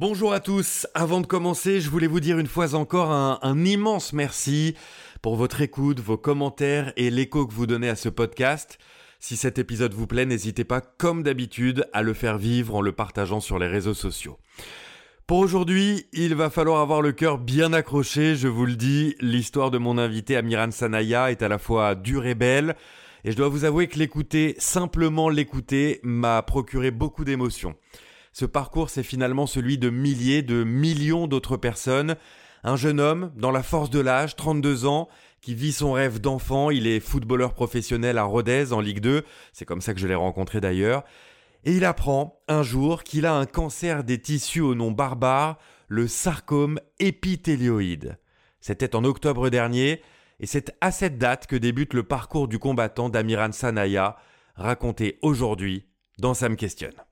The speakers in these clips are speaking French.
Bonjour à tous, avant de commencer, je voulais vous dire une fois encore un, immense merci pour votre écoute, vos commentaires et l'écho que vous donnez à ce podcast. Si cet épisode vous plaît, n'hésitez pas, comme d'habitude, à le faire vivre en le partageant sur les réseaux sociaux. Pour aujourd'hui, il va falloir avoir le cœur bien accroché, je vous le dis. L'histoire de mon invité Amiran Sanaya est à la fois dure et belle. Et je dois vous avouer que l'écouter, simplement l'écouter, m'a procuré beaucoup d'émotions. Ce parcours, c'est finalement celui de milliers, de millions d'autres personnes. Un jeune homme, dans la force de l'âge, 32 ans, qui vit son rêve d'enfant. Il est footballeur professionnel à Rodez en Ligue 2. C'est comme ça que je l'ai rencontré d'ailleurs. Et il apprend un jour qu'il a un cancer des tissus au nom barbare, le sarcome épithélioïde. C'était en octobre dernier, et c'est à cette date que débute le parcours du combattant d'Amiran Sanaya, raconté aujourd'hui dans Ça me questionne.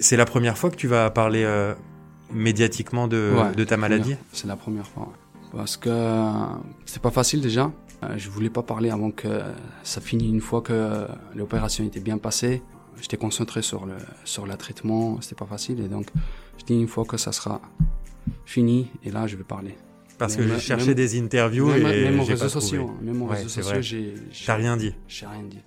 C'est la première fois que tu vas parler euh, médiatiquement de, Ouais, de ta maladie? C'est la première fois. ouais. Parce que euh, c'est pas facile déjà. Euh, Je voulais pas parler avant que ça finisse une fois que l'opération était bien passée. J'étais concentré sur le sur le traitement, c'était pas facile et donc je dis une fois que ça sera fini et là je vais parler. Parce que j'ai cherché même- des interviews même, et même aux réseaux sociaux, hein, même aux Ouais, réseaux sociaux, j'ai rien dit. j'ai rien dit.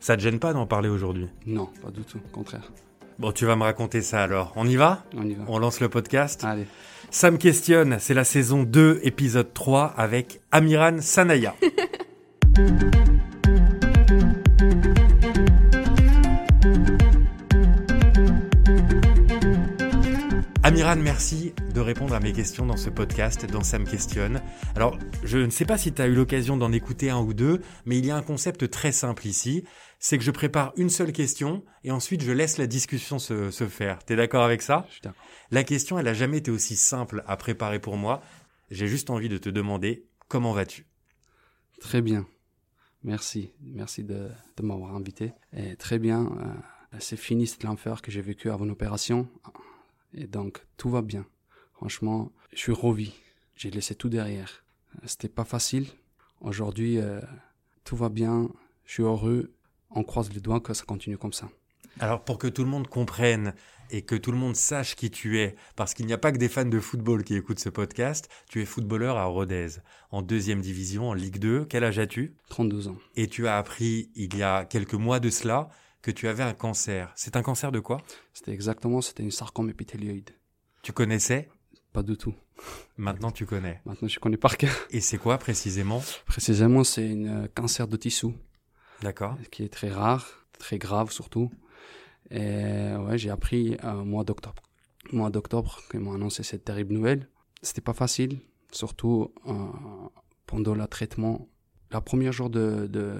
Ça te gêne pas d'en parler aujourd'hui? Non, pas du tout, au contraire. Bon, tu vas me raconter ça alors. On y va On y va. On lance le podcast Allez. Ça me questionne, c'est la saison 2, épisode 3 avec Amiran Sanaya. Amiran, merci de répondre à mes questions dans ce podcast, dans Ça me questionne. Alors, je ne sais pas si tu as eu l'occasion d'en écouter un ou deux, mais il y a un concept très simple ici, c'est que je prépare une seule question et ensuite je laisse la discussion se, se faire. T'es d'accord avec ça? Je la question, elle a jamais été aussi simple à préparer pour moi. J'ai juste envie de te demander comment vas-tu? Très bien. Merci. Merci de, de m'avoir invité. Et très bien. euh, c'est fini cet enfer que j'ai vécu avant l'opération. Et donc, tout va bien. Franchement, je suis revu. J'ai laissé tout derrière. Euh, C'était pas facile. Aujourd'hui, euh, tout va bien. Je suis heureux. On croise les doigts que ça continue comme ça. Alors pour que tout le monde comprenne et que tout le monde sache qui tu es, parce qu'il n'y a pas que des fans de football qui écoutent ce podcast, tu es footballeur à Rodez, en deuxième division, en Ligue 2. Quel âge as-tu? 32 ans. Et tu as appris il y a quelques mois de cela que tu avais un cancer. C'est un cancer de quoi? C'était exactement, c'était une sarcome épithélioïde. Tu connaissais? Pas du tout. Maintenant tu connais. Maintenant, je connais par cœur. Et c'est quoi précisément? Précisément, c'est un cancer de tissu. D'accord qui est très rare, très grave surtout. Et ouais, j'ai appris au mois d'octobre. Au mois d'octobre, qu'ils m'ont annoncé cette terrible nouvelle. C'était pas facile, surtout euh, pendant le traitement. La première jour de, de,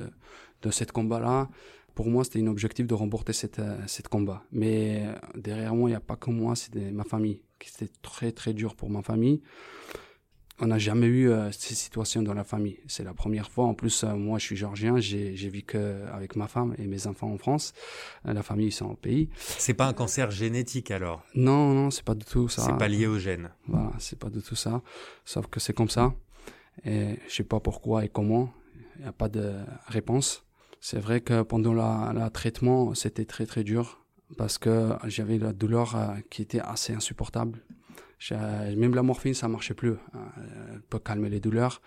de cette combat-là, pour moi, c'était un objectif de remporter cette, euh, cette combat. Mais euh, derrière moi, il n'y a pas que moi, c'était ma famille. C'était très, très dur pour ma famille. On n'a jamais eu euh, ces situations dans la famille. C'est la première fois. En plus, euh, moi, je suis géorgien. J'ai vécu euh, avec ma femme et mes enfants en France. La famille, ils sont au pays. C'est pas un cancer génétique alors? Non, non, c'est pas du tout ça. C'est pas lié au gène. Voilà, c'est pas du tout ça. Sauf que c'est comme ça. Et je sais pas pourquoi et comment. Il n'y a pas de réponse. C'est vrai que pendant la, la traitement, c'était très très dur parce que j'avais la douleur qui était assez insupportable. Même la morphine, ça marchait plus euh, pour calmer les douleurs.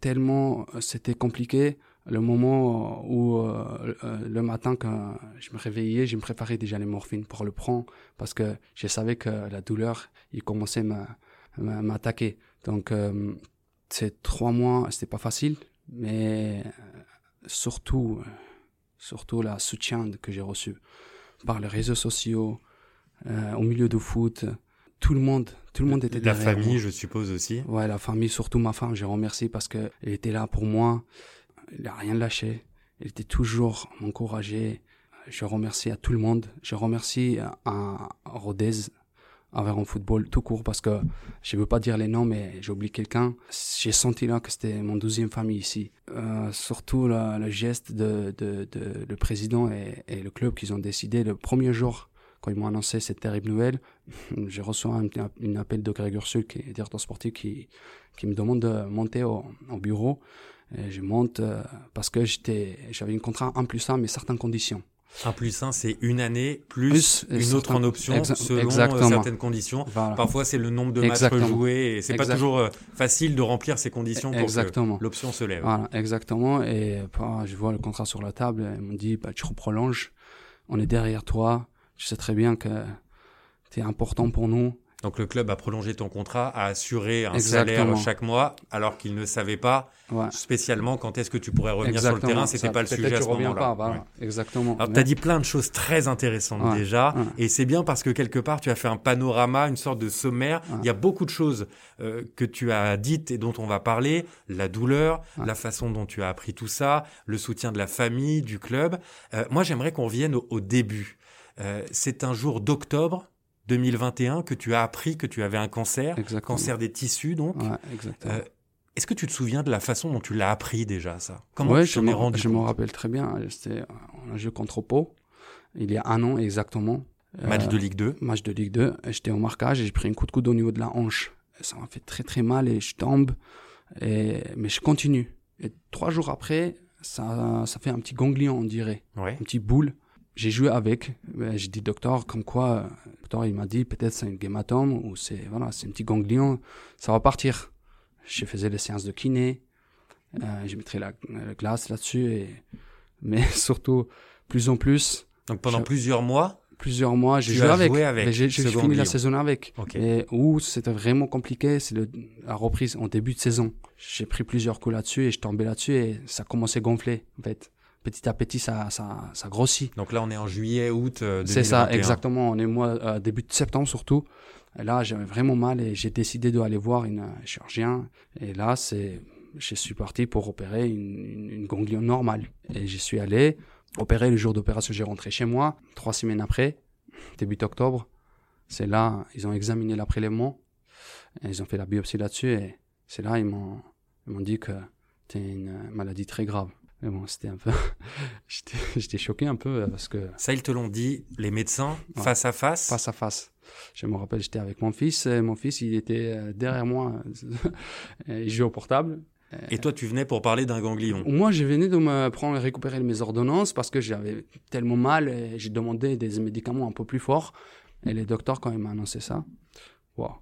Tellement euh, c'était compliqué. Le moment où euh, euh, le matin quand je me réveillais, je me préparais déjà les morphines pour le prendre parce que je savais que la douleur, il commençait à m'a- m'a- m'attaquer. Donc ces trois mois, c'était pas facile, mais surtout, surtout la soutien que j'ai reçu par les réseaux sociaux, au milieu de foot, tout le monde, tout le monde était La derrière famille, moi. je suppose aussi. Ouais, la famille, surtout ma femme, je remercie parce que elle était là pour moi. Il a rien lâché. Elle était toujours m'encourager. Je remercie à tout le monde. Je remercie à, à Rodez, envers en football tout court parce que je veux pas dire les noms, mais j'ai oublié quelqu'un. J'ai senti là que c'était mon deuxième famille ici. Euh, surtout la- le geste de, de, de le président et, et le club qu'ils ont décidé le premier jour quand ils m'ont annoncé cette terrible nouvelle, j'ai reçu un, un appel de Greg Ursul, qui est directeur sportif, qui, qui me demande de monter au, au bureau. Et je monte euh, parce que j'étais, j'avais une contrat 1 plus 1, mais certaines conditions. Un plus un, c'est une année plus, une autre en option selon certaines conditions. Parfois, c'est le nombre de matchs joués et c'est pas toujours facile de remplir ces conditions pour que l'option se lève. Voilà, exactement. Et bah, je vois le contrat sur la table. Ils m'ont dit, bah, tu reprolonges. On est derrière toi. Je sais très bien que tu es important pour nous. Donc le club a prolongé ton contrat, a assuré un salaire chaque mois, alors qu'il ne savait pas spécialement quand est-ce que tu pourrais revenir sur le terrain. C'était pas le sujet à ce moment-là. Exactement. Alors tu as dit plein de choses très intéressantes déjà, et c'est bien parce que quelque part tu as fait un panorama, une sorte de sommaire. Il y a beaucoup de choses euh, que tu as dites et dont on va parler, la douleur, la façon dont tu as appris tout ça, le soutien de la famille, du club. Euh, moi j'aimerais qu'on revienne au, début. Euh, c'est un jour d'octobre 2021 que tu as appris que tu avais un cancer, cancer des tissus donc. Euh, est-ce que tu te souviens de la façon dont tu l'as appris déjà ça? Comment ouais, je rendu Je me rappelle très bien. C'était un jeu contre Pau, il y a un an exactement. Match de Ligue 2 Match de Ligue 2. J'étais au marquage et j'ai pris un coup de coude au niveau de la hanche. Ça m'a fait très très mal et je tombe. Et... Mais je continue. Et trois jours après, ça, ça fait un petit ganglion, on dirait. Ouais. Un petit boule j'ai joué avec. J'ai dit docteur, comme quoi, le docteur il m'a dit peut-être c'est un hématome ou c'est voilà, c'est un petit ganglion, ça va partir. Je faisais les séances de kiné, euh, je mettrais la, glace là-dessus et mais surtout plus en plus. Donc pendant plusieurs mois. Plusieurs mois, j'ai joué avec. J'ai fini la saison avec. Et où c'était vraiment compliqué, c'est la reprise en début de saison. J'ai pris plusieurs coups là-dessus et je tombais là-dessus et ça commençait à gonfler en fait petit à petit, ça, ça, ça grossit. Donc là, on est en juillet, août euh, C'est ça, exactement. On est mois, euh, début de septembre surtout. Et là, j'avais vraiment mal et j'ai décidé d'aller voir une chirurgien. Et là, c'est, je suis parti pour opérer une, une, ganglion normale. Et j'y suis allé opérer le jour d'opération. J'ai rentré chez moi trois semaines après, début octobre. C'est là, ils ont examiné la prélèvement. Et ils ont fait la biopsie là-dessus et c'est là ils m'ont ils m'ont dit que c'était une maladie très grave. Mais bon, c'était un peu. J'étais choqué un peu euh, parce que. Ça, ils te l'ont dit, les médecins, face à face Face à face. Je me rappelle, j'étais avec mon fils. Et mon fils, il était euh, derrière moi. il jouait au portable. Et toi, tu venais pour parler d'un ganglion Moi, je venais de me prendre récupérer mes ordonnances parce que j'avais tellement mal et j'ai demandé des médicaments un peu plus forts. Et les docteurs, quand ils m'ont annoncé ça, wow.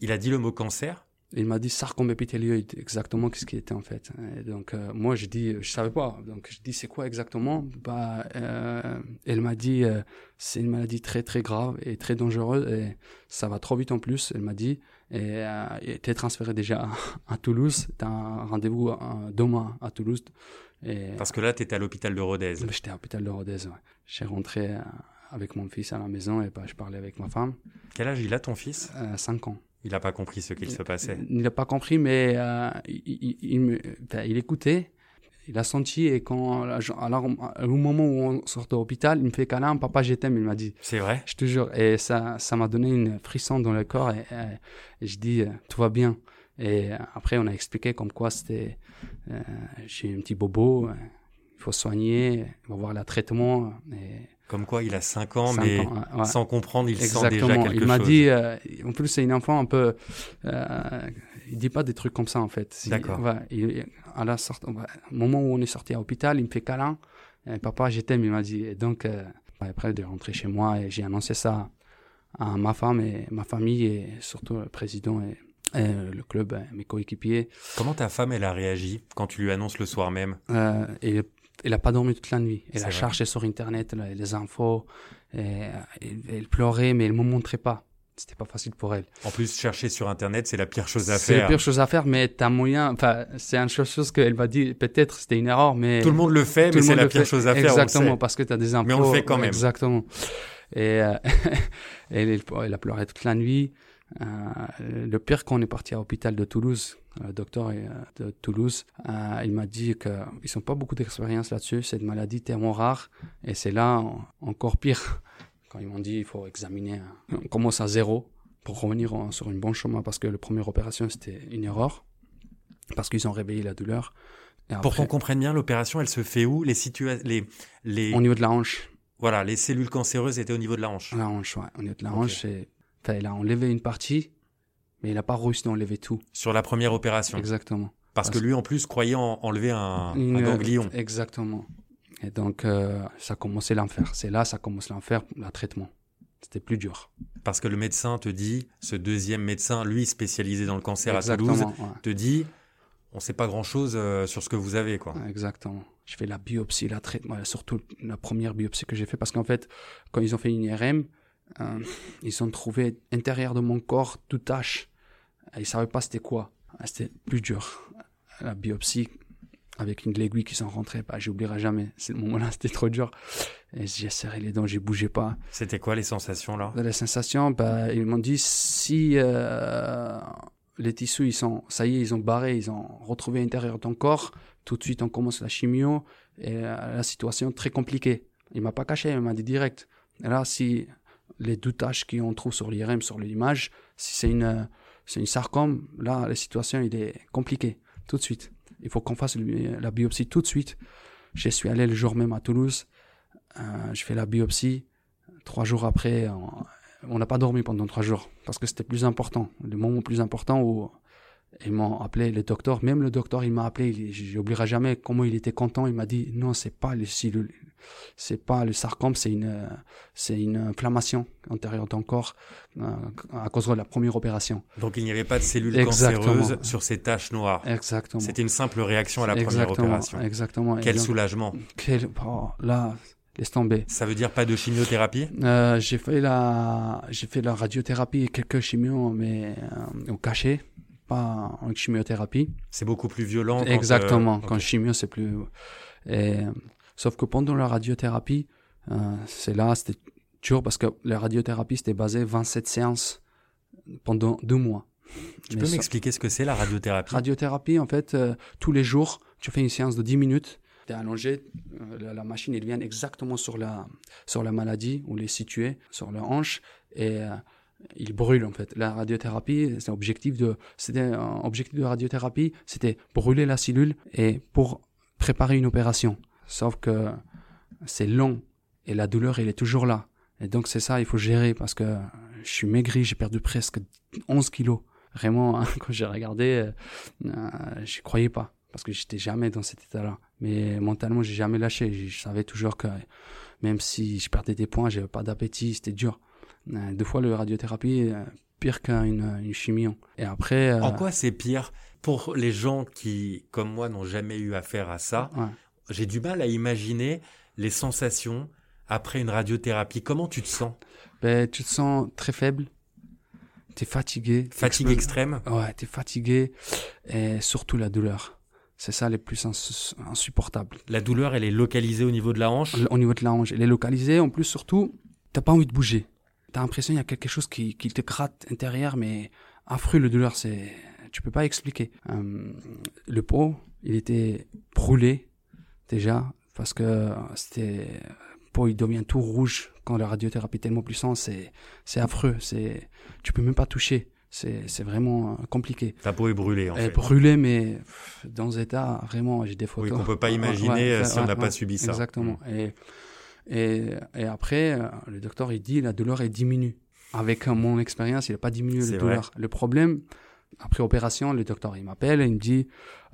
Il a dit le mot cancer il m'a dit sarcome épithélieux, exactement ce qui était en fait. Et donc euh, moi je dis, je savais pas. Donc je dis c'est quoi exactement? Bah, euh, elle m'a dit euh, c'est une maladie très très grave et très dangereuse et ça va trop vite en plus. Elle m'a dit et était transféré déjà à, Toulouse. T'as un rendez-vous demain à Toulouse. Et, Parce que là tu étais à l'hôpital de Rodez. J'étais à l'hôpital de Rodez. Ouais. J'ai rentré avec mon fils à la maison et bah, je parlais avec ma femme. Quel âge il a ton fils? 5 ans. Il n'a pas compris ce qu'il se passait. Il n'a pas compris, mais euh, il, il, il, écoutait. Il a senti et quand, alors, au moment où on sort de l'hôpital, il me fait câlin, papa, je t'aime, il m'a dit. C'est vrai? Je te jure. Et ça, ça m'a donné une frisson dans le corps et, je dis, euh, tout va bien. Et après, on a expliqué comme quoi c'était, euh, j'ai un petit bobo, il faut soigner, il va voir le traitement. Et, comme quoi, il a 5 ans, mais sans comprendre, il sent déjà quelque chose. Il m'a dit, euh, en plus, c'est une enfant un peu. Euh, il dit pas des trucs comme ça, en fait. D'accord. à la sorte, au moment où on est sorti à l'hôpital, il me fait câlin. Et, Papa, je t'aime, il m'a dit. Et donc, euh, après, de rentrer chez moi, et j'ai annoncé ça à ma femme et ma famille, et surtout le président et, le club, mes coéquipiers. Comment ta femme, elle a réagi quand tu lui annonces le soir même? Euh, et elle n'a pas dormi toute la nuit. Elle a cherché sur Internet les infos. Et, elle pleurait, mais elle ne me montrait pas. C'était pas facile pour elle. En plus, chercher sur Internet, c'est la pire chose à faire. C'est la pire chose à faire, mais tu as moyen. Enfin, c'est une chose qu'elle va dire. Peut-être c'était une erreur, mais. Tout le monde le fait, mais c'est la pire chose à faire. Exactement, parce que tu as des infos. Mais on le fait quand même. Exactement. Et euh, elle, elle, a pleuré toute la nuit. Euh, le pire, quand on est parti à l'hôpital de Toulouse, le docteur euh, de Toulouse, euh, il m'a dit qu'ils n'ont pas beaucoup d'expérience là-dessus. C'est une maladie tellement rare. Et c'est là encore pire. Quand ils m'ont dit il faut examiner, on commence à zéro pour revenir sur une bonne chemin parce que la première opération c'était une erreur. Parce qu'ils ont réveillé la douleur. pour qu'on comprenne bien, l'opération elle se fait où? Les, les, les... Au niveau de la hanche. Voilà, les cellules cancéreuses étaient au niveau de la hanche. La hanche, ouais. Au niveau de la hanche, Enfin, il a enlevé une partie, mais il n'a pas réussi d'enlever tout. Sur la première opération Exactement. Parce, que lui, en plus, croyait enlever un, ganglion. Exactement. Et donc, euh, ça commençait l'enfer. C'est là, ça commence l'enfer, le traitement. C'était plus dur. Parce que le médecin te dit, ce deuxième médecin, lui spécialisé dans le cancer à Toulouse, te dit, on ne sait pas grand-chose euh, sur ce que vous avez. quoi. Exactement. Je fais la biopsie, la traitement, surtout la première biopsie que j'ai fait, parce qu'en fait, quand ils ont fait une IRM, euh, ils ont trouvé intérieur de mon corps tout tache. Ils ne savaient pas c'était quoi. C'était plus dur. La biopsie, avec une aiguille qui sont rentrées, bah, j'oublierai jamais. Ce moment-là, c'était trop dur. Et j'ai serré les dents, j'ai bougé pas. C'était quoi les sensations là? Les sensations, bah, ils m'ont dit si euh, les tissus, ils sont, ça y est, ils ont barré, ils ont retrouvé l'intérieur de ton corps, tout de suite on commence la chimio et euh, la situation très compliquée. Il m'a pas caché, il m'a dit direct. Et là, si les doutages qu'on trouve sur l'IRM, sur l'image, si c'est une, c'est une sarcome, là, la situation, il est compliquée, tout de suite. Il faut qu'on fasse la biopsie tout de suite. Je suis allé le jour même à Toulouse. Euh, je fais la biopsie. Trois jours après, on n'a pas dormi pendant trois jours parce que c'était plus important. Le moment plus important où ils m'ont appelé le docteur. Même le docteur, il m'a appelé. J'oublierai jamais comment il était content. Il m'a dit non, c'est pas les cellules, c'est pas le sarcome, c'est une, c'est une inflammation antérieure de ton corps euh, à cause de la première opération. Donc il n'y avait pas de cellules cancéreuses sur ces taches noires. Exactement. C'était une simple réaction à la première opération. Exactement. Quel soulagement. Quel, oh, là, laisse tomber. Ça veut dire pas de chimiothérapie? Euh, J'ai fait la, j'ai fait la radiothérapie et quelques chimios, mais euh, au cachet pas en chimiothérapie. C'est beaucoup plus violent. Quand Exactement. Quand chimio, c'est plus. Et, sauf que pendant la radiothérapie, euh, c'est là, c'était dur parce que la radiothérapie, c'était basé 27 séances pendant deux mois. Tu peux m'expliquer ce que c'est la radiothérapie? Radiothérapie, en fait, euh, tous les jours, tu fais une séance de 10 minutes. Tu es allongé, euh, la, machine, elle vient exactement sur la, sur la maladie, où elle est située, sur la hanche. Et il brûle en fait. La radiothérapie, c'est objectif de, c'était objectif de radiothérapie, c'était brûler la cellule et pour préparer une opération. Sauf que c'est long et la douleur elle est toujours là. Et donc c'est ça, il faut gérer parce que je suis maigri, j'ai perdu presque 11 kilos. Vraiment, hein, quand j'ai regardé, euh, euh, je croyais pas parce que j'étais jamais dans cet état-là. Mais mentalement, j'ai jamais lâché. Je savais toujours que même si je perdais des points, j'avais pas d'appétit, c'était dur. Euh, deux fois, le radiothérapie est pire qu'une une chimie. Et après. Euh, en quoi c'est pire pour les gens qui, comme moi, n'ont jamais eu affaire à ça? J'ai du mal à imaginer les sensations après une radiothérapie. Comment tu te sens? Ben, Tu te sens très faible. Tu es fatigué. Fatigue extrême? Ouais, tu es fatigué. Et surtout la douleur. C'est ça les plus insupportables. La douleur, elle est localisée au niveau de la hanche? Au niveau de la hanche. Elle est localisée. En plus, surtout, t'as pas envie de bouger t'as l'impression qu'il y a quelque chose qui, qui te gratte intérieur, mais affreux le douleur, c'est, tu peux pas expliquer. Euh, le pot, il était brûlé déjà parce que c'était pot il devient tout rouge quand la radiothérapie est tellement puissante, c'est c'est affreux, c'est tu peux même pas toucher. C'est, c'est vraiment compliqué. Ta peau est brûlée en Elle fait. brûlée mais dans un état vraiment j'ai des photos. Oui, qu'on peut pas imaginer si on n'a pas subi ça. Exactement. Mm. Et et, et après, euh, le docteur, il dit, la douleur est diminue. Avec mon expérience, il n'a pas diminué la douleur. Le problème, après opération, le docteur, il m'appelle et il me dit,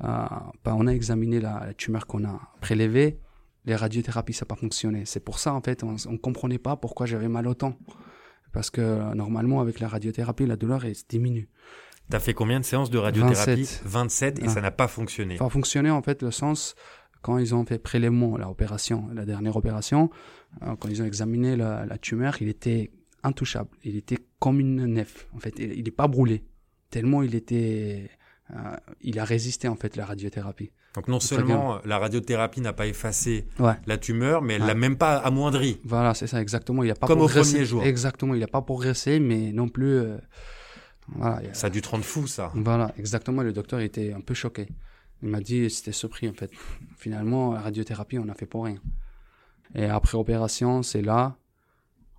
euh, bah, on a examiné la, tumeur qu'on a prélevée, les radiothérapies, ça n'a pas fonctionné. C'est pour ça, en fait, on ne comprenait pas pourquoi j'avais mal autant. Parce que normalement, avec la radiothérapie, la douleur elle diminue. Tu as fait combien de séances de radiothérapie? 27, 27 et ça n'a pas fonctionné. Ça a fonctionné, en fait, le sens, quand ils ont fait prélèvement, la opération, la dernière opération, euh, quand ils ont examiné la, tumeur, il était intouchable. Il était comme une nef. En fait, il n'est pas brûlé. Tellement il était, euh, il a résisté en fait la radiothérapie. Donc non seulement la radiothérapie n'a pas effacé la tumeur, mais elle l'a même pas amoindri. Voilà, c'est ça exactement. Il a pas comme au premier jour. Exactement, il n'a pas progressé, mais non plus. Euh, voilà, Ça a dû te rendre fou, ça. Voilà, exactement. Le docteur était un peu choqué. Il m'a dit, c'était surpris en fait. Finalement, la radiothérapie, on a fait pour rien. Et après opération, c'est là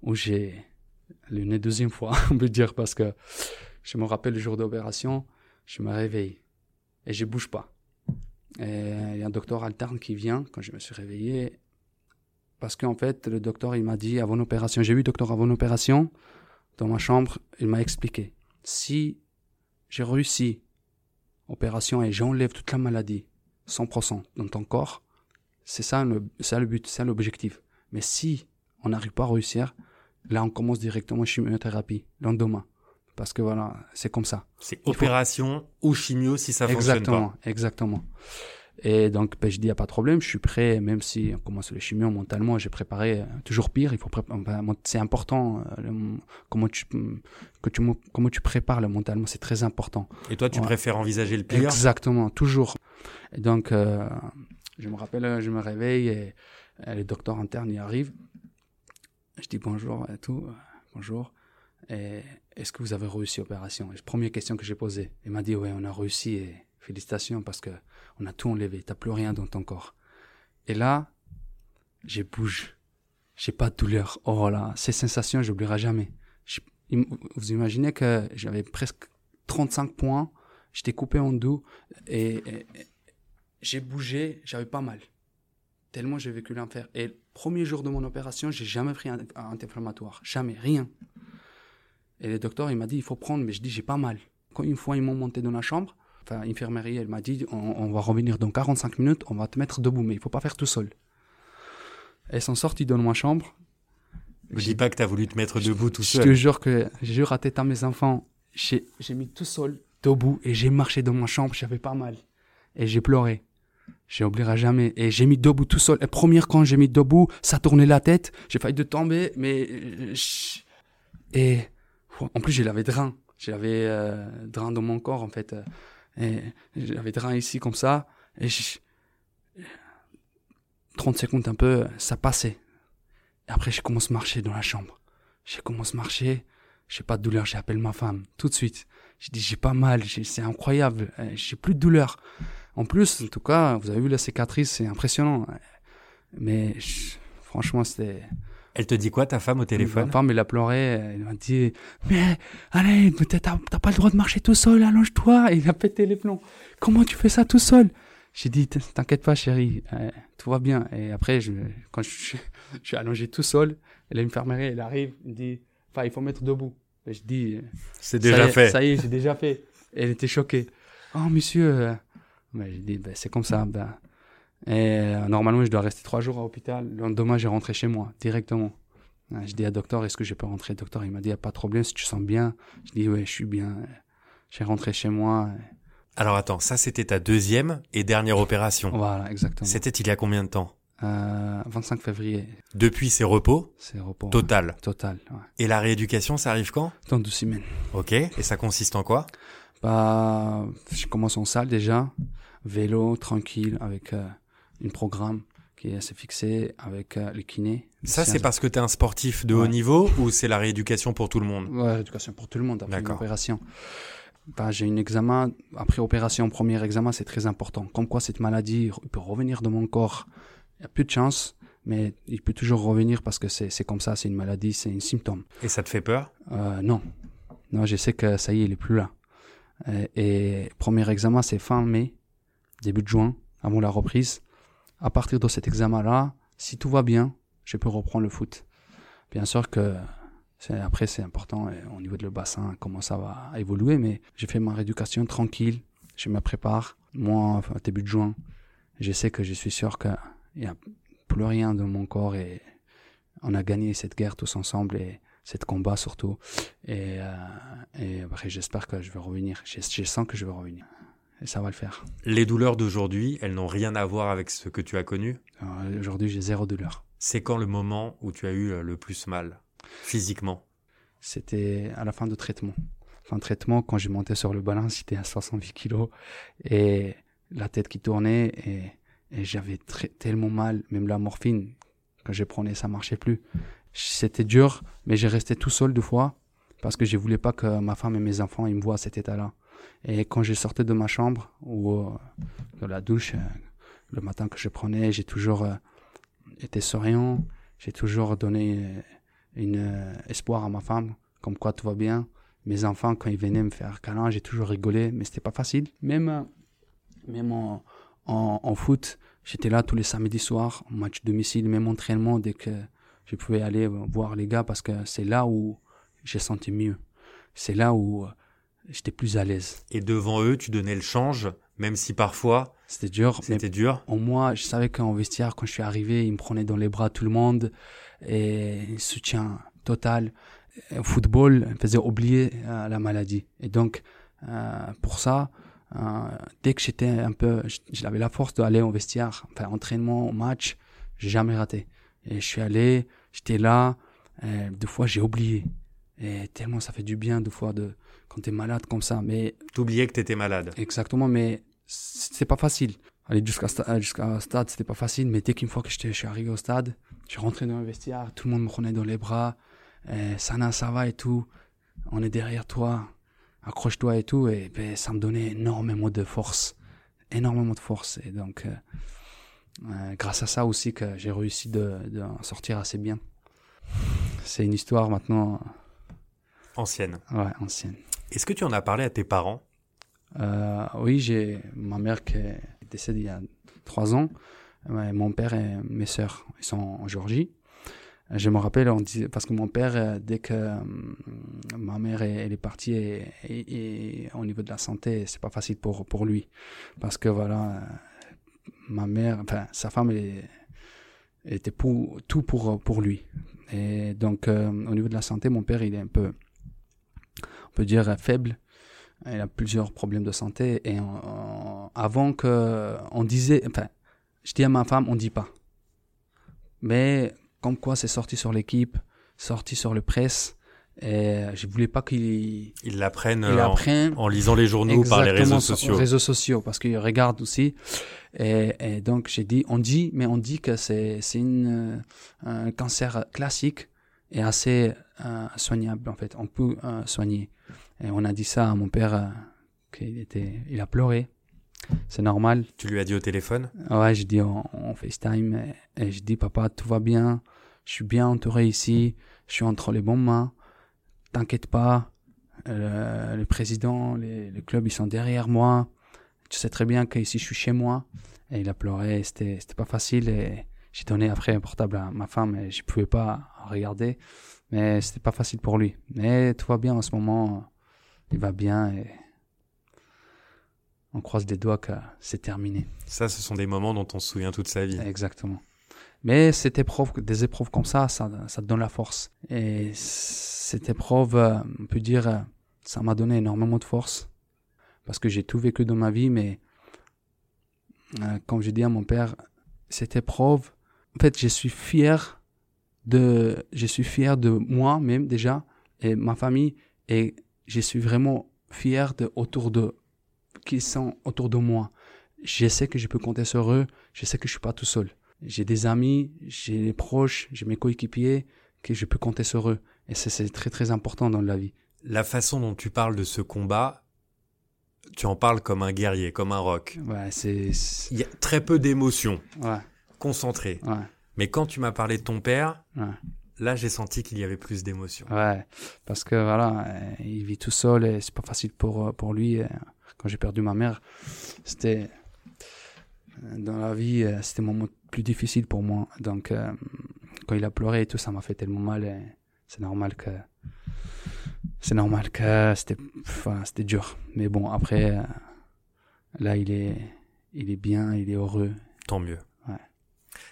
où j'ai le nez deuxième fois, on peut dire, parce que je me rappelle le jour d'opération, je me réveille et je bouge pas. Et il y a un docteur alterne qui vient quand je me suis réveillé, parce qu'en fait, le docteur, il m'a dit avant l'opération, j'ai vu le docteur avant l'opération, dans ma chambre, il m'a expliqué, si j'ai réussi opération et j'enlève toute la maladie, 100% dans ton corps, C'est ça le, ça le but, c'est l'objectif. Mais si on n'arrive pas à réussir, là, on commence directement chimiothérapie, lendemain. Parce que voilà, c'est comme ça. C'est opération ou chimio si ça fonctionne pas. Exactement, exactement. Et donc, ben, je dis, il n'y a pas de problème, je suis prêt, même si on commence le chimio mentalement, j'ai préparé euh, toujours pire. Il faut c'est important euh, comment tu, que tu, comment tu prépares le mentalement, c'est très important. Et toi, tu préfères envisager le pire? Exactement, toujours. Et donc, euh, je me rappelle, je me réveille et, le docteur interne y arrive. Je dis bonjour et tout, bonjour. Et est-ce que vous avez réussi l'opération? Première question que j'ai posée. Il m'a dit, oui, on a réussi et félicitations parce que on a tout enlevé, t'as plus rien dans ton corps. Et là, je bouge. J'ai pas de douleur. Oh là, ces sensations, j'oublierai jamais. vous imaginez que j'avais presque 35 points, j'étais coupé en deux et, j'ai bougé, j'avais pas mal. Tellement j'ai vécu l'enfer. Et le premier jour de mon opération, j'ai jamais pris un, anti-inflammatoire. Jamais, rien. Et le docteur, il m'a dit, il faut prendre, mais je dis, j'ai pas mal. Quand une fois, ils m'ont monté dans la chambre, enfin, infirmerie, elle m'a dit, on, va revenir dans 45 minutes, on va te mettre debout, mais il faut pas faire tout seul. Elles sont sorties dans ma chambre. Je dis pas que tu as voulu te mettre debout tout seul. Je te jure que j'ai raté à mes enfants. J'ai mis tout seul, debout, et j'ai marché dans ma chambre, j'avais pas mal. Et j'ai pleuré. J'ai oublié jamais. Et j'ai mis debout tout seul. Et première quand j'ai mis debout, ça tournait la tête. J'ai failli de tomber, mais euh, et en plus j'ai l'avais drain. J'avais euh, drain dans mon corps en fait. Et j'avais drain ici comme ça. Et 30 secondes un peu, ça passait. Et après, je commence à marcher dans la chambre. Je commence à marcher. J'ai pas de douleur, j'appelle ma femme tout de suite. Je dis j'ai pas mal, c'est incroyable, euh, j'ai plus de douleur. En plus, en tout cas, vous avez vu la cicatrice, c'est impressionnant. Mais franchement, c'était elle te dit quoi, ta femme, au téléphone Ma femme, elle a pleuré. Elle m'a dit Mais allez, t'as pas le droit de marcher tout seul, allonge-toi. Et il a pété les plombs. Comment tu fais ça tout seul? J'ai dit T'inquiète pas, chérie, euh, tout va bien. Et après, je, quand je, suis allongé tout seul, l'infirmerie, elle arrive, elle dit Enfin, il faut mettre debout. Et je dis C'est déjà fait. Ça y est, j'ai déjà fait. Et elle était choquée. Oh, monsieur. Mais j'ai dit ben, C'est comme ça. Ben, et euh, normalement, je dois rester trois jours à l'hôpital. Le lendemain, j'ai rentré chez moi, directement. Euh, je dis à docteur, est-ce que je peux rentrer? Docteur, il m'a dit, il a pas de problème, si tu sens bien. Je dis, ouais, je suis bien. J'ai rentré chez moi. Alors attends, ça c'était ta deuxième et dernière opération. Voilà, exactement. C'était il y a combien de temps? Euh, 25 février. Depuis, c'est repos? C'est repos. Total Total, ouais. Et la rééducation, ça arrive quand? Dans deux semaines. Ok, et ça consiste en quoi? Bah, je commence en salle déjà, vélo, tranquille, avec... Euh, un programme qui est assez fixé avec euh, les kinés. Ça, c'est parce que tu es un sportif de haut niveau ou c'est la rééducation pour tout le monde? Ouais, rééducation pour tout le monde après une opération. Ben, j'ai un examen, après opération, premier examen, c'est très important. Comme quoi cette maladie peut revenir de mon corps. Il y a plus de chance, mais il peut toujours revenir parce que c'est comme ça, c'est une maladie, c'est un symptôme. Et ça te fait peur? Euh, Non. Non, je sais que ça y est, il est plus là. Et, et premier examen, c'est fin mai, début de juin, avant la reprise à partir de cet examen-là, si tout va bien, je peux reprendre le foot. Bien sûr que après c'est important au niveau de le bassin comment ça va évoluer, mais j'ai fait ma rééducation tranquille, je me prépare. Moi, au début de juin, je sais que je suis sûr qu'il n'y a plus rien dans mon corps et on a gagné cette guerre tous ensemble et cette combat surtout. Et, euh, et après, j'espère que je vais revenir. Je, je sens que je vais revenir et ça va le faire. Les douleurs d'aujourd'hui, elles n'ont rien à voir avec ce que tu as connu? Aujourd'hui, j'ai zéro douleur. C'est quand le moment où tu as eu le plus mal, physiquement? C'était à la fin de traitement. Fin de traitement, quand j'ai monté sur le ballon, j'étais à 68 kilos et la tête qui tournait et, j'avais tellement mal, même la morphine, que je prenais, ça marchait plus. C'était dur, mais j'ai resté tout seul deux fois parce que je voulais pas que ma femme et mes enfants ils me voient à cet état-là. Et quand j'ai sorti de ma chambre ou euh, de la douche, euh, le matin que je prenais, j'ai toujours euh, été souriant, j'ai toujours donné une espoir à ma femme, comme quoi tout va bien. Mes enfants, quand ils venaient me faire câlin, j'ai toujours rigolé, mais c'était pas facile. Même, même en, en, foot, j'étais là tous les samedis soirs, match domicile, même entraînement, dès que je pouvais aller voir les gars, parce que c'est là où j'ai senti mieux. C'est là où j'étais plus à l'aise. Et devant eux, tu donnais le change, même si parfois C'était dur. C'était dur. Au moins, je savais qu'en vestiaire, quand je suis arrivé, il me prenait dans les bras tout le monde et soutien total. Au football, me faisait oublier euh, la maladie. Et donc, euh, pour ça, euh, dès que j'étais un peu, j'avais la force d'aller au vestiaire, enfin entraînement, au match, j'ai jamais raté. Et je suis allé, j'étais là. Et deux fois, j'ai oublié. Et tellement ça fait du bien, deux fois, de, quand t'es malade comme ça. Mais T'oubliais que t'étais malade. Exactement, mais c'est pas facile. Aller jusqu'à jusqu'à stade, c'était pas facile, mais dès qu'une fois que je suis arrivé au stade, je suis rentré dans le vestiaire, tout le monde me prenait dans les bras, et Sana, ça va et tout, on est derrière toi, accroche-toi et tout, et ben, ça me donnait énormément de force, énormément de force, et donc, euh, euh, grâce à ça aussi que j'ai réussi de, de sortir assez bien. C'est une histoire maintenant. Ancienne. Ouais, ancienne. Est-ce que tu en as parlé à tes parents? Euh, Oui, j'ai ma mère qui est décédée il y a trois ans. Mon père et mes sœurs, ils sont en Géorgie. Je me rappelle, on dit, parce que mon père, euh, dès que euh, ma mère est, partie, et, au niveau de la santé, c'est pas facile pour, pour lui. Parce que voilà, ma mère, enfin, sa femme, elle, était pour, tout pour, pour lui. Et donc, au niveau de la santé, mon père, il est un peu, on peut dire, faible. Il a plusieurs problèmes de santé. Et on, on, avant que on disait, enfin, je dis à ma femme, on dit pas. Mais comme quoi c'est sorti sur l'équipe, sorti sur le presse. Et je voulais pas qu'il il l'apprenne en, en, lisant les journaux par les réseaux sociaux. réseaux sociaux parce qu'il regarde aussi. Et, et donc j'ai dit, on dit, mais on dit que c'est une un cancer classique et assez euh, soignable en fait. On peut euh, soigner. Et on a dit ça à mon père euh, qu'il était, il a pleuré. C'est normal. Tu lui as dit au téléphone? Ouais, je dis en, en FaceTime et, et je dis papa tout va bien, je suis bien entouré ici, je suis entre les bonnes mains, t'inquiète pas, le, le président, les, le club ils sont derrière moi, tu sais très bien qu'ici je suis chez moi. Et il a pleuré, c'était c'était pas facile. Et j'ai donné après un portable à ma femme et je pouvais pas regarder, mais c'était pas facile pour lui. Mais tout va bien en ce moment, il va bien et on croise les doigts que c'est terminé. Ça, ce sont des moments dont on se souvient toute sa vie. Exactement. Mais cette épreuve, des épreuves comme ça, ça, ça te donne la force. Et cette épreuve, on peut dire, ça m'a donné énormément de force. Parce que j'ai tout vécu dans ma vie, mais euh, comme je dis à mon père, cette épreuve, en fait, je suis fier de, je suis fier de moi-même déjà, et ma famille, et je suis vraiment fier de autour de qui sont autour de moi. Je sais que je peux compter sur eux. Je sais que je suis pas tout seul. J'ai des amis, j'ai des proches, j'ai mes coéquipiers que je peux compter sur eux. Et c'est très très important dans la vie. La façon dont tu parles de ce combat, tu en parles comme un guerrier, comme un rock. Ouais, c'est. Il y a très peu d'émotions. Ouais. Concentrées. Ouais. Mais quand tu m'as parlé de ton père, ouais. Là j'ai senti qu'il y avait plus d'émotions. Ouais. Parce que voilà, il vit tout seul et c'est pas facile pour, pour lui quand j'ai perdu ma mère, c'était dans la vie, c'était le moment plus difficile pour moi. Donc, euh, quand il a pleuré et tout, ça m'a fait tellement mal. et C'est normal que c'est normal que c'était, enfin, c'était dur. Mais bon, après, euh, là, il est, il est bien, il est heureux. Tant mieux.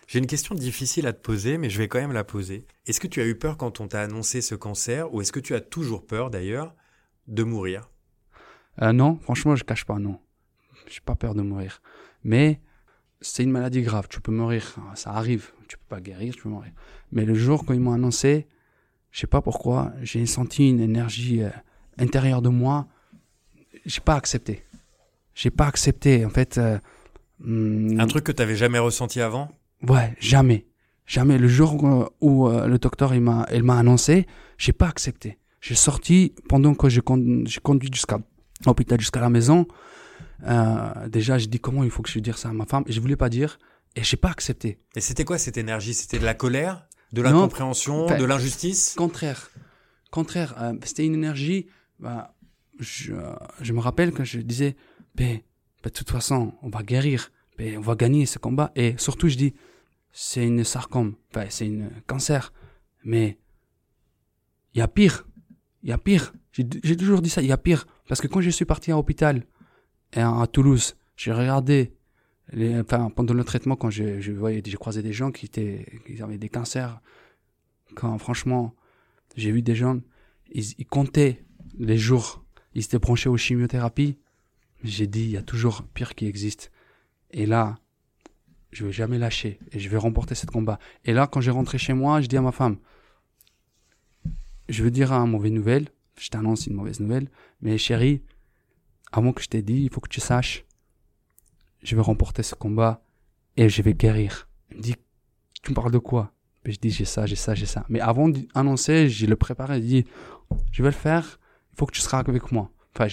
J'ai une question difficile à te poser, mais je vais quand même la poser. Est-ce que tu as eu peur quand on t'a annoncé ce cancer, ou est-ce que tu as toujours peur d'ailleurs de mourir? Euh, non, franchement, je cache pas, non. J'ai pas peur de mourir. Mais c'est une maladie grave, tu peux mourir, ça arrive, tu peux pas guérir, tu peux mourir. Mais le jour quand ils m'ont annoncé, je sais pas pourquoi, j'ai senti une énergie euh, intérieure de moi, j'ai pas accepté. J'ai pas accepté, en fait. Euh, Un truc que t'avais jamais ressenti avant? Ouais, jamais. Jamais. Le jour où, où euh, le docteur il m'a, il m'a annoncé, j'ai pas accepté. J'ai sorti pendant que j'ai conduit jusqu'à l'hôpital jusqu'à la maison. Euh, déjà, je dis comment il faut que je dise ça à ma femme? Et je voulais pas dire. Et j'ai pas accepté. Et c'était quoi cette énergie? C'était de la colère? De l'incompréhension De l'injustice? Contraire. Contraire. Euh, c'était une énergie. Bah, je, je, me rappelle que je disais, ben, ben, de toute façon, on va guérir. Ben, on va gagner ce combat. Et surtout, je dis, c'est une sarcome. Enfin, c'est une cancer. Mais il y a pire. Il y a pire. J'ai toujours dit ça. Il y a pire. Parce que quand je suis parti à l'hôpital à Toulouse, j'ai regardé enfin, pendant le traitement, quand je, je voyais, j'ai croisé des gens qui étaient, qui avaient des cancers. Quand franchement, j'ai vu des gens, ils, ils comptaient les jours, ils étaient branchés aux chimiothérapies. J'ai dit, il y a toujours pire qui existe. Et là, je vais jamais lâcher et je vais remporter ce combat. Et là, quand j'ai rentré chez moi, je dis à ma femme, je veux dire une mauvaise nouvelle, je t'annonce une mauvaise nouvelle, mais chérie, avant que je t'ai dit, il faut que tu saches, je vais remporter ce combat et je vais guérir. Elle me dit, tu me parles de quoi? Je dis, j'ai ça, j'ai ça, j'ai ça. Mais avant d'annoncer, j'ai le préparé, je dis, je vais le faire, il faut que tu seras avec moi. Enfin,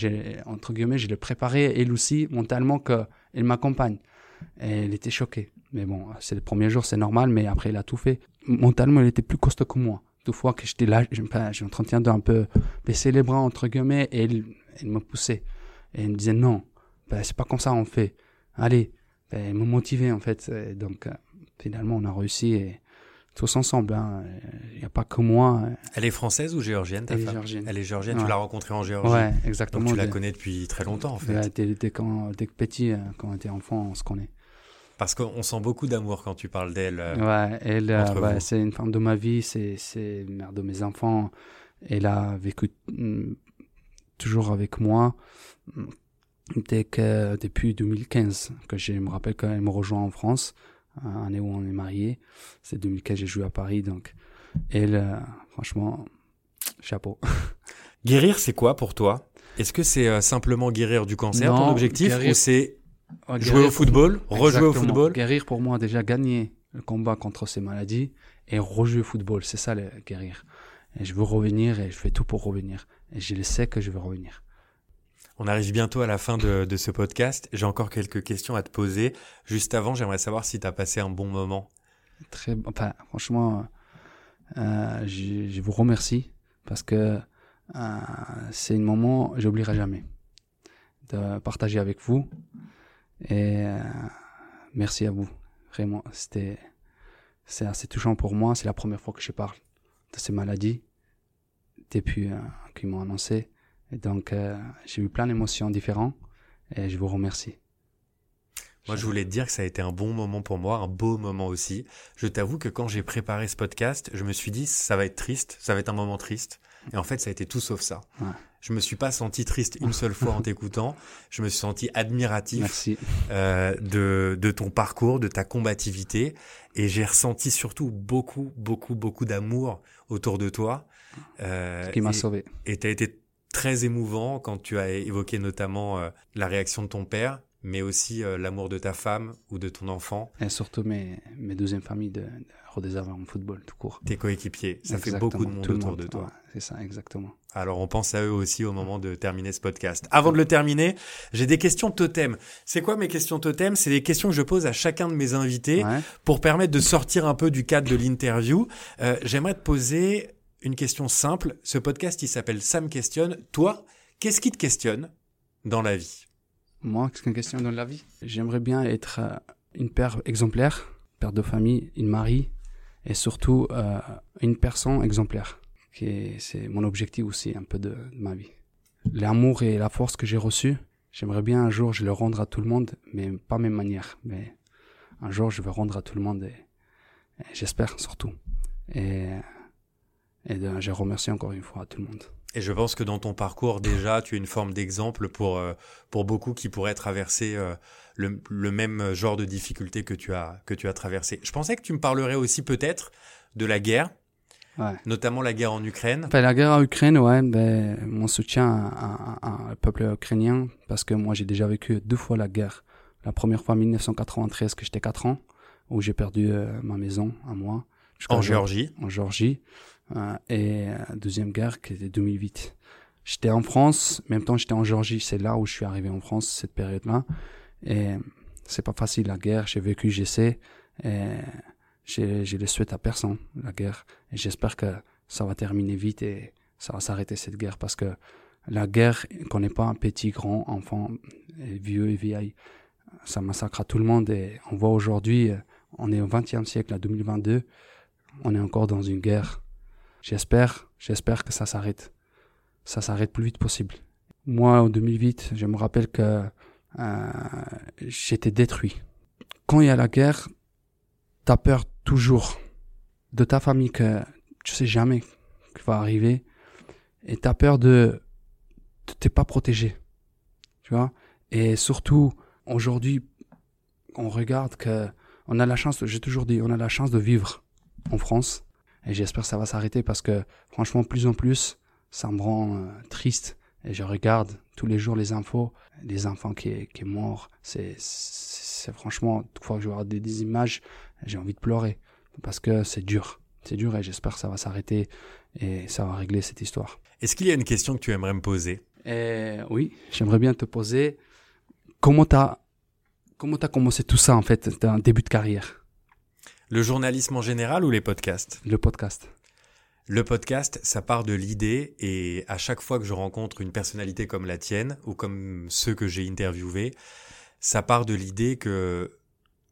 entre guillemets, j'ai le préparé, elle aussi, mentalement, qu'elle m'accompagne. Elle était choquée. Mais bon, c'est le premier jour, c'est normal, mais après, elle a tout fait. Mentalement, elle était plus costaud que moi. Deux fois que j'étais là, j'ai en train un peu baisser les bras, entre guillemets, et elle, elle me poussait. Elle me disait, non, ben, c'est pas comme ça on fait. Allez, ben, elle me motivait, en fait. Donc, euh, finalement, on a réussi tous ensemble. Hein. Il n'y a pas que moi. Elle est française ou géorgienne, ta Elle est femme? géorgienne. Elle est géorgienne, Ouais. tu l'as rencontrée en Géorgie. Ouais, exactement. Donc tu la connais depuis très longtemps en fait. Dès, dès quand, dès que petit, euh, quand on était enfant, on se connaît. Parce qu'on sent beaucoup d'amour quand tu parles d'elle. euh, Ouais, elle, euh, vous. c'est une femme de ma vie, c'est, mère de mes enfants. Elle a vécu mm, toujours avec moi mm, dès que, depuis 2015, que je me rappelle quand elle me rejoint en France, année où on est mariés. C'est 2015, j'ai joué à Paris, donc elle, euh, franchement, chapeau. Guérir, c'est quoi pour toi? Est-ce que c'est euh, simplement guérir du cancer, ton Non, objectif, guérir- ou c'est Ouais, jouer au football, rejouer au football? Guérir pour moi, déjà gagner le combat contre ces maladies et rejouer au football. C'est ça, le guérir. Et je veux revenir et je fais tout pour revenir. Et je le sais que je vais revenir. On arrive bientôt à la fin de, ce podcast. J'ai encore quelques questions à te poser. Juste avant, j'aimerais savoir si tu as passé un bon moment. Très, enfin, franchement, euh, je, vous remercie parce que euh, c'est un moment que j'oublierai jamais de partager avec vous. Et euh, merci à vous. Vraiment, c'était c'est assez touchant pour moi. C'est la première fois que je parle de ces maladies depuis qu'ils m'ont annoncé. Et donc, euh, j'ai eu plein d'émotions différentes et je vous remercie. Moi, je voulais te dire que ça a été un bon moment pour moi, un beau moment aussi. Je t'avoue que quand j'ai préparé ce podcast, je me suis dit, ça va être triste, ça va être un moment triste. Et en fait, ça a été tout sauf ça. Ouais. Je me suis pas senti triste une seule fois en t'écoutant. Je me suis senti admiratif Merci. euh, de, de ton parcours, de ta combativité. Et j'ai ressenti surtout beaucoup, beaucoup, beaucoup d'amour autour de toi. Euh, Ce qui m'a sauvé. et tu as été très émouvant quand tu as évoqué notamment euh, la réaction de ton père, mais aussi euh, l'amour de ta femme ou de ton enfant, Et surtout mes, mes deuxièmes familles de, de en football, tout court. tes coéquipiers. Ça fait beaucoup de monde autour de toi. ouais, c'est ça, exactement. Alors on pense à eux aussi au moment de terminer ce podcast. Avant de le terminer, j'ai des questions totem. C'est quoi mes questions totem? C'est des questions que je pose à chacun de mes invités Ouais. pour permettre de sortir un peu du cadre de l'interview. Euh, J'aimerais te poser une question simple. Ce podcast, il s'appelle Sam questionne. Toi, qu'est-ce qui te questionne dans la vie? Moi, qu'est-ce qu'une question dans la vie? J'aimerais bien être euh, une père exemplaire, père de famille, une mari, et surtout euh, une personne exemplaire. Qui est- C'est mon objectif aussi un peu de, ma vie. L'amour et la force que j'ai reçue, j'aimerais bien un jour je le rendre à tout le monde, mais pas mes manières. Mais un jour je vais rendre à tout le monde et, j'espère surtout. Et de- je remercie encore une fois à tout le monde. Et je pense que dans ton parcours, déjà, tu es une forme d'exemple pour, euh, pour beaucoup qui pourraient traverser euh, le, le même genre de difficultés que tu, as, que tu as traversé. Je pensais que tu me parlerais aussi peut-être de la guerre, Ouais. notamment la guerre en Ukraine. Enfin, la guerre en Ukraine, ouais, ben, mon soutien au peuple ukrainien, parce que moi j'ai déjà vécu deux fois la guerre. La première fois en 1993, que j'étais 4 ans, où j'ai perdu euh, ma maison à moi. En Géor- Géorgie. En Géorgie. Euh, et euh, deuxième guerre qui était 2008. J'étais en France, en même temps j'étais en Géorgie. C'est là où je suis arrivé en France, cette période-là. Et c'est pas facile la guerre. J'ai vécu, j'essaie. Et je, le souhaite à personne, la guerre. Et j'espère que ça va terminer vite et ça va s'arrêter cette guerre parce que la guerre ne connaît pas un petit, grand, enfant, vieux et vieille. Ça massacre à tout le monde et on voit aujourd'hui, euh, on est au XXe siècle, à 2022, on est encore dans une guerre. J'espère, j'espère que ça s'arrête. Ça s'arrête plus vite possible. Moi, en 2008, je me rappelle que euh, j'étais détruit. quand il y a la guerre, t'as peur toujours de ta famille que tu sais jamais qui va arriver et t'as peur de, de t'es pas protégé, tu vois? Et surtout aujourd'hui, on regarde que on a la chance, j'ai toujours dit, on a la chance de vivre en France et j'espère que ça va s'arrêter parce que franchement, plus en plus, ça me rend euh, triste et je regarde tous les jours les infos, des enfants qui qui est mort. C'est, c'est franchement, toute fois que je vois des, des images, j'ai envie de pleurer parce que c'est dur. C'est dur et j'espère que ça va s'arrêter et ça va régler cette histoire. Est-ce qu'il y a une question que tu aimerais me poser? Et Oui, j'aimerais bien te poser comment tu as, comment as commencé tout ça en fait, un début de carrière? Le journalisme en général ou les podcasts? Le podcast. Le podcast, ça part de l'idée et à chaque fois que je rencontre une personnalité comme la tienne ou comme ceux que j'ai interviewés, ça part de l'idée que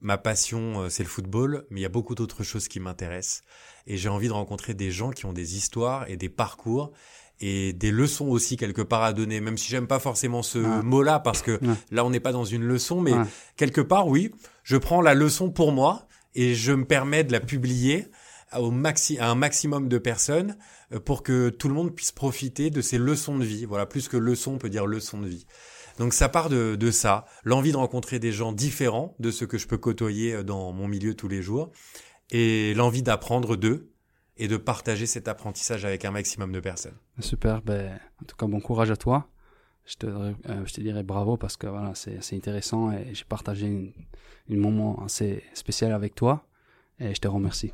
ma passion, euh, c'est le football, mais il y a beaucoup d'autres choses qui m'intéressent. Et j'ai envie de rencontrer des gens qui ont des histoires et des parcours et des leçons aussi quelque part à donner, même si j'aime pas forcément ce mot-là, parce que là, on n'est pas dans une leçon, mais quelque part, oui, je prends la leçon pour moi et je me permets de la publier au maxi à un maximum de personnes euh, pour que tout le monde puisse profiter de ces leçons de vie. Voilà, plus que leçon, on peut dire leçon de vie. Donc ça part de, de ça, l'envie de rencontrer des gens différents de ceux que je peux côtoyer euh, dans mon milieu tous les jours, et l'envie d'apprendre d'eux et de partager cet apprentissage avec un maximum de personnes. Super, ben, en tout cas bon courage à toi. Je te, euh, je te dirais bravo parce que voilà, c'est intéressant et j'ai partagé un moment assez spécial avec toi et je te remercie.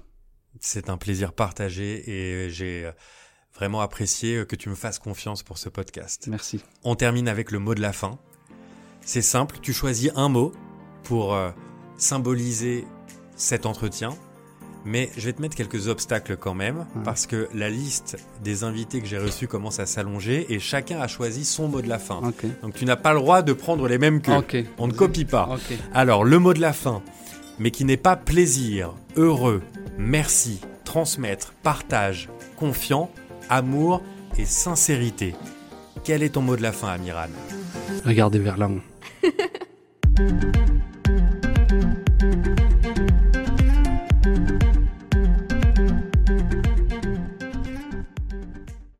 C'est un plaisir partagé et j'ai euh, vraiment apprécié que tu me fasses confiance pour ce podcast. Merci. On termine avec le mot de la fin. C'est simple, tu choisis un mot pour euh, symboliser cet entretien, mais je vais te mettre quelques obstacles quand même, parce que la liste des invités que j'ai reçus commence à s'allonger et chacun a choisi son mot de la fin. Donc tu n'as pas le droit de prendre les mêmes que. On ne copie pas. Alors le mot de la fin, mais qui n'est pas plaisir, heureux, merci, transmettre, partage, confiant, amour et sincérité. Quel est ton mot de la fin, Amiral? Regardez vers l'avant.